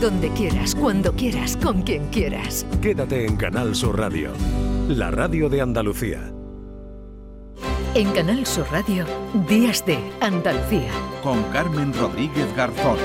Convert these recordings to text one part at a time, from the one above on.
Donde quieras, cuando quieras, con quien quieras. Quédate en Canal Sur Radio, la radio de Andalucía. En Canal Sur Radio, Días de Andalucía. Con Carmen Rodríguez Garzón.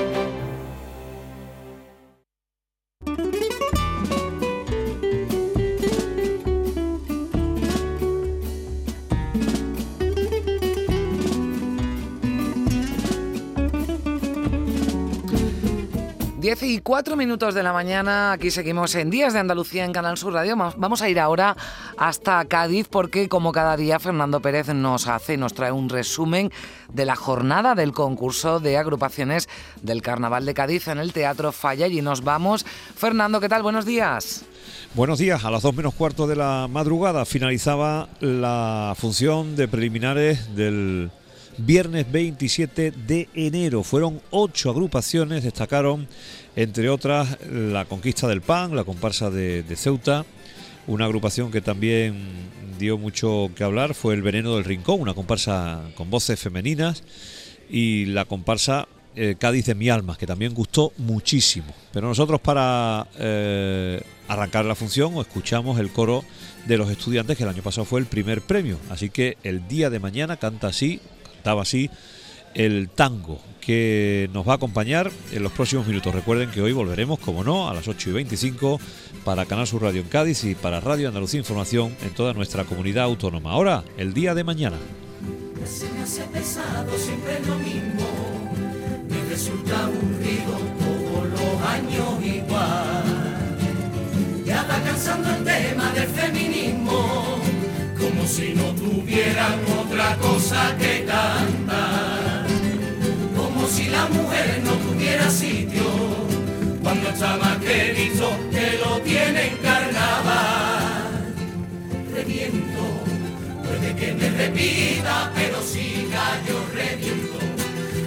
10 y 4 minutos de la mañana, aquí seguimos en Días de Andalucía en Canal Sur Radio. Vamos a ir ahora hasta Cádiz porque como cada día Fernando Pérez nos hace, nos trae un resumen de la jornada del concurso de agrupaciones del Carnaval de Cádiz en el Teatro Falla y nos vamos. Fernando, ¿qué tal? Buenos días. Buenos días, a las 2 menos cuarto de la madrugada finalizaba la función de preliminares del viernes 27 de enero. Fueron ocho agrupaciones, destacaron entre otras la conquista del PAN, la comparsa de, Ceuta, una agrupación que también dio mucho que hablar fue el Veneno del Rincón, una comparsa con voces femeninas y la comparsa eh, Cádiz de mi alma, que también gustó muchísimo. Pero nosotros para eh, arrancar la función escuchamos el coro de los estudiantes, que el año pasado fue el primer premio. Así que el día de mañana canta así estaba así el tango que nos va a acompañar en los próximos minutos. Recuerden que hoy volveremos, como no, a las 8 y 25 para Canal Sur Radio en Cádiz y para Radio Andalucía Información en toda nuestra comunidad autónoma. Ahora, el día de mañana. Se me hace pesado siempre lo mismo, me resulta aburrido todos los años igual. Ya está cansando el tema del feminismo como si no tuvieran otra cosa que estaba que lo tienen carnaval. Reviento, puede que me repita, pero siga yo reviento,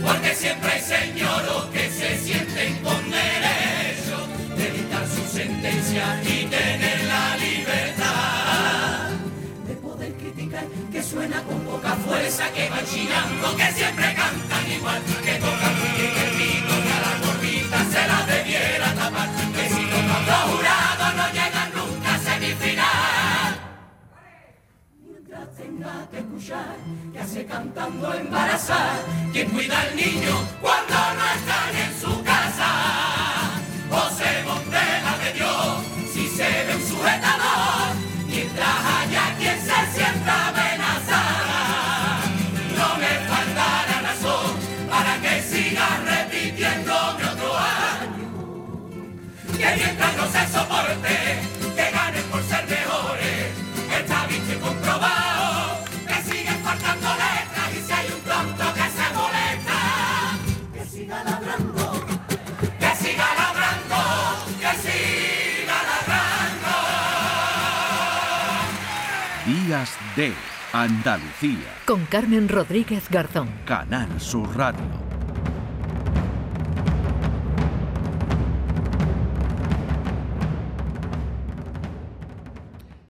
porque siempre hay señoros que se sienten con derecho de dictar su sentencia y tener la libertad que suena con poca fuerza, que van chillando, que siempre escuchar, que hace cantando embarazar, quien cuida al niño cuando no están en su casa, o se monte la de Dios, si se ve un sujetador, mientras haya quien se sienta amenazada. No me faltará razón para que siga repitiéndome otro año. Que mientras no se soporte, letras y si hay un tonto que se molesta, que siga ladrando, que siga ladrando, que siga ladrando. Días de Andalucía. Con Carmen Rodríguez Garzón. Canal Sur Radio.